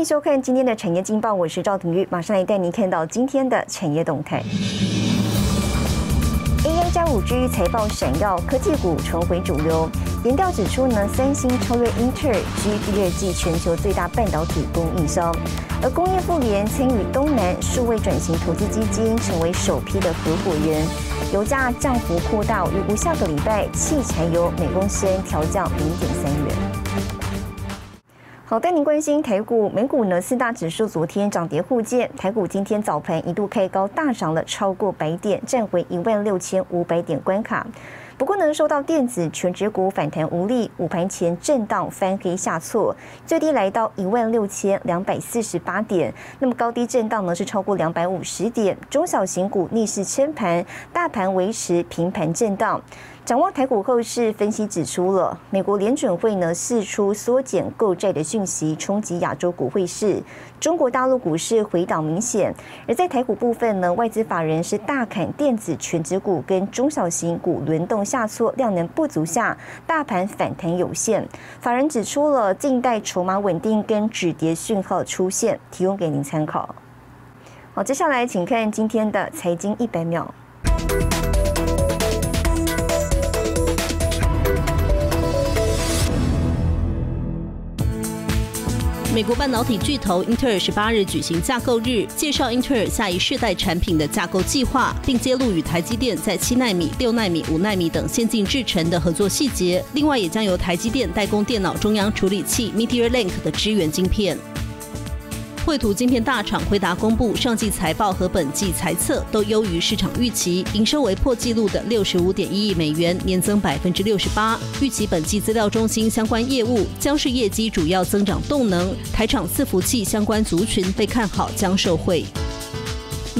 迎收看今天的产业劲报，我是赵廷玉，马上来带您看到今天的产业动态。AI 加五 G 财报闪耀，科技股重回主流。研调指出呢，三星超越英特尔居第二季全球最大半导体供应商。而工业富联参与东南数位转型投资基金，成为首批的合伙人。油价降幅扩大，预估下个礼拜汽柴油每公升调降零点三元。好，带您关心台股、美股呢？四大指数昨天涨跌互见，台股今天早盘一度开高，大涨了超过百点，站回一万六千五百点关卡。不过呢，受到电子全指股反弹无力，午盘前震荡翻黑下挫，最低来到一万六千两百四十八点。那么高低震荡呢是超过两百五十点，中小型股逆势撑盘，大盘维持平盘震荡。展望台股后市，分析指出了美国联准会呢释出缩减购债的讯息，冲击亚洲股汇市。中国大陆股市回档明显，而在台股部分呢，外资法人是大砍电子全指股跟中小型股轮动下挫，量能不足下，大盘反弹有限。法人指出了近代筹码稳定跟止跌讯号出现，提供给您参考。好，接下来请看今天的财经一百秒。美国半导体巨头英特尔十八日举行架构日，介绍英特尔下一世代产品的架构计划，并揭露与台积电在七纳米、六纳米、五纳米等先进制程的合作细节。另外，也将由台积电代工电脑中央处理器 Meteor Link 的支援晶片。绘图晶片大厂回答公布上季财报和本季财测都优于市场预期，营收为破纪录的六十五点一亿美元，年增百分之六十八。预期本季资料中心相关业务将是业绩主要增长动能，台厂伺服器相关族群被看好将受惠。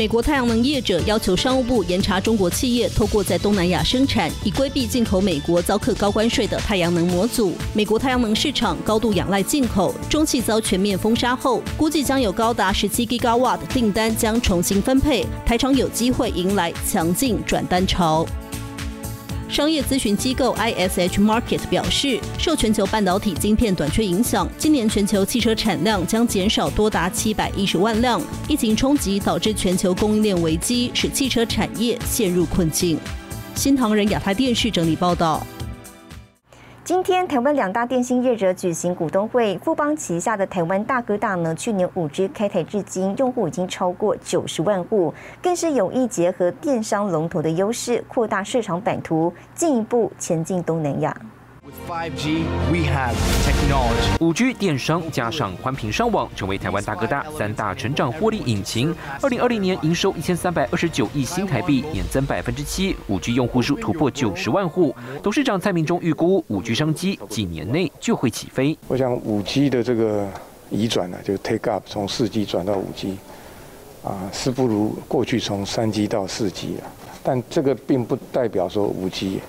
美国太阳能业者要求商务部严查中国企业透过在东南亚生产，以规避进口美国遭克高关税的太阳能模组。美国太阳能市场高度仰赖进口，中汽遭全面封杀后，估计将有高达十七吉瓦瓦的订单将重新分配，台厂有机会迎来强劲转单潮。商业咨询机构 ISH Market 表示，受全球半导体晶片短缺影响，今年全球汽车产量将减少多达七百一十万辆。疫情冲击导致全球供应链危机，使汽车产业陷入困境。新唐人亚太电视整理报道。今天，台湾两大电信业者举行股东会。富邦旗下的台湾大哥大呢，去年五 G 开台至今，用户已经超过九十万户，更是有意结合电商龙头的优势，扩大市场版图，进一步前进东南亚。5G, we have technology. 五 G 电商加上宽频上网，成为台湾大哥大三大成长获利引擎。二零二零年营收一千三百二十九亿新台币，年增百分之七。五 G 用户数突破九十万户。董事长蔡明忠预估，五 G 商机几年内就会起飞。我想五 G 的这个移转呢，就 take up 从四 G 转到五 G，啊，是不如过去从三 G 到四 G 啊。但这个并不代表说五 G。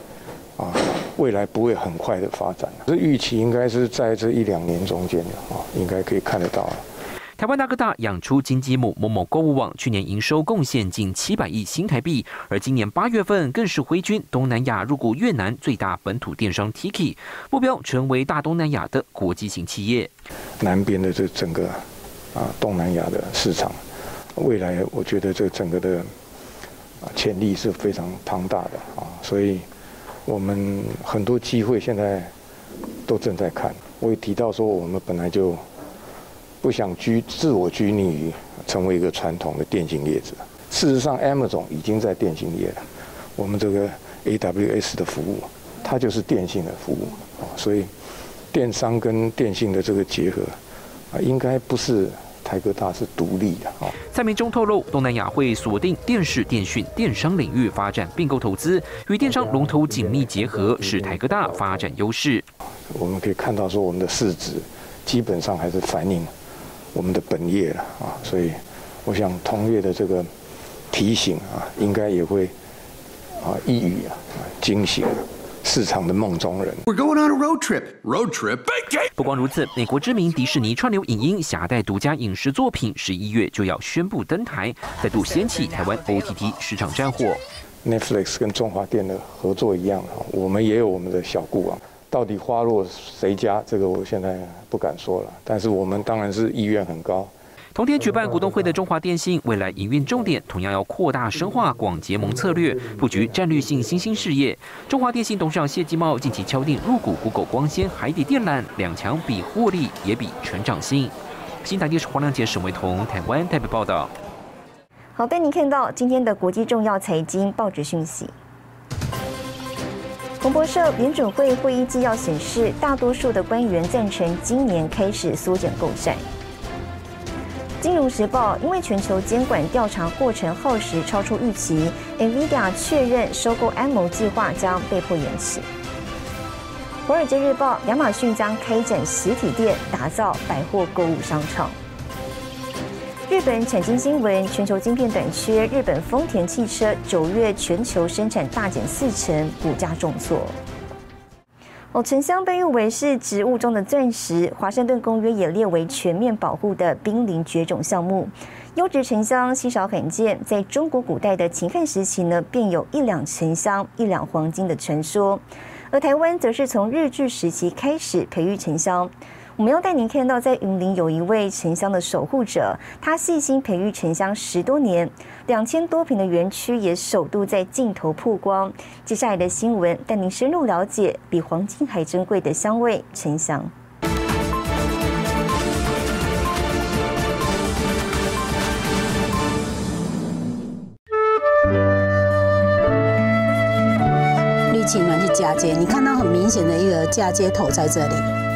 啊，未来不会很快的发展，这预期应该是在这一两年中间的啊，应该可以看得到。台湾大哥大养出金鸡母某某购物网，去年营收贡献近七百亿新台币，而今年八月份更是挥军东南亚入股越南最大本土电商 Tiki，目标成为大东南亚的国际型企业。南边的这整个啊东南亚的市场，未来我觉得这整个的啊潜力是非常庞大的啊，所以。我们很多机会现在都正在看。我也提到说，我们本来就不想拘自我拘泥于成为一个传统的电信业者。事实上，Amazon 已经在电信业了。我们这个 AWS 的服务，它就是电信的服务。所以，电商跟电信的这个结合啊，应该不是。台哥大是独立的啊。蔡明忠透露，东南亚会锁定电视、电讯、电商领域发展并购投资，与电商龙头紧密结合，是台哥大发展优势。我们可以看到，说我们的市值基本上还是反映我们的本业了啊，所以我想同业的这个提醒啊，应该也会啊一语啊惊醒。市场的梦中人。We're going on a road trip. Road trip. 不光如此，美国知名迪士尼串流影音携带独家影视作品，十一月就要宣布登台，再度掀起台湾 OTT 市场战火。Netflix 跟中华电的合作一样，我们也有我们的小故啊。到底花落谁家，这个我现在不敢说了。但是我们当然是意愿很高。同天举办股东会的中华电信，未来营运重点同样要扩大深化广结盟策略，布局战略性新兴事业。中华电信董事长谢继茂近期敲定入股谷歌光纤、海底电缆，两强比获利也比成长性。新台电视黄亮杰、沈维彤，台湾台北报道。好，带您看到今天的国际重要财经报纸讯息。彭博社联准会会议纪要显示，大多数的官员赞成今年开始缩减购债。金融时报因为全球监管调查过程耗时超出预期，NVIDIA 确认收购安谋计划将被迫延迟。华尔街日报亚马逊将开展实体店，打造百货购物商场。日本产经新闻全球晶片短缺，日本丰田汽车九月全球生产大减四成，股价重挫。哦，沉香被誉为是植物中的钻石，华盛顿公约也列为全面保护的濒临绝种项目。优质沉香稀少罕见，在中国古代的秦汉时期呢，便有一两沉香一两黄金的传说。而台湾则是从日据时期开始培育沉香。我们要带您看到，在云林有一位沉香的守护者，他细心培育沉香十多年，两千多平的园区也首度在镜头曝光。接下来的新闻带您深入了解比黄金还珍贵的香味——沉香。绿青鸾去嫁接，你看到很明显的一个嫁接头在这里。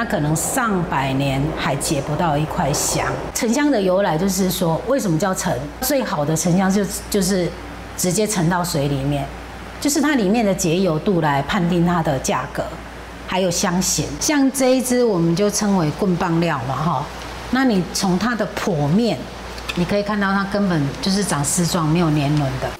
它可能上百年还结不到一块香。沉香的由来就是说，为什么叫沉？最好的沉香就就是直接沉到水里面，就是它里面的结油度来判定它的价格，还有香型。像这一支我们就称为棍棒料嘛，哈。那你从它的剖面，你可以看到它根本就是长丝状，没有年轮的。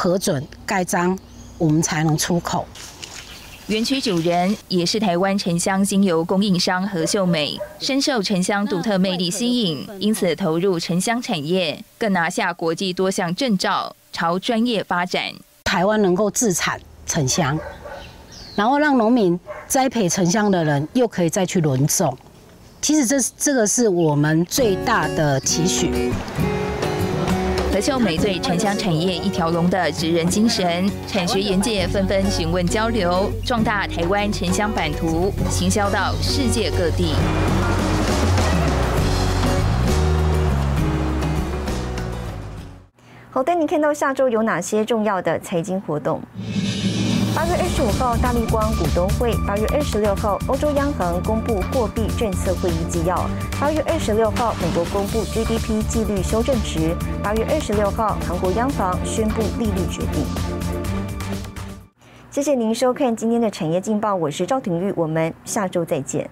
核准盖章，我们才能出口。园区主人也是台湾沉香精油供应商何秀美，深受沉香独特魅力吸引，因此投入沉香产业，更拿下国际多项证照，朝专业发展。台湾能够自产沉香，然后让农民栽培沉香的人又可以再去轮种，其实这这个是我们最大的期许。秀美对沉香产业一条龙的职人精神，产学研界纷纷询问交流，壮大台湾沉香版图，行销到世界各地。好，的，你看到下周有哪些重要的财经活动。八月二十五号，大立光股东会；八月二十六号，欧洲央行公布货币政策会议纪要；八月二十六号，美国公布 GDP 纪律修正值；八月二十六号，韩国央行宣布利率决定。谢谢您收看今天的产业劲报，我是赵廷玉，我们下周再见。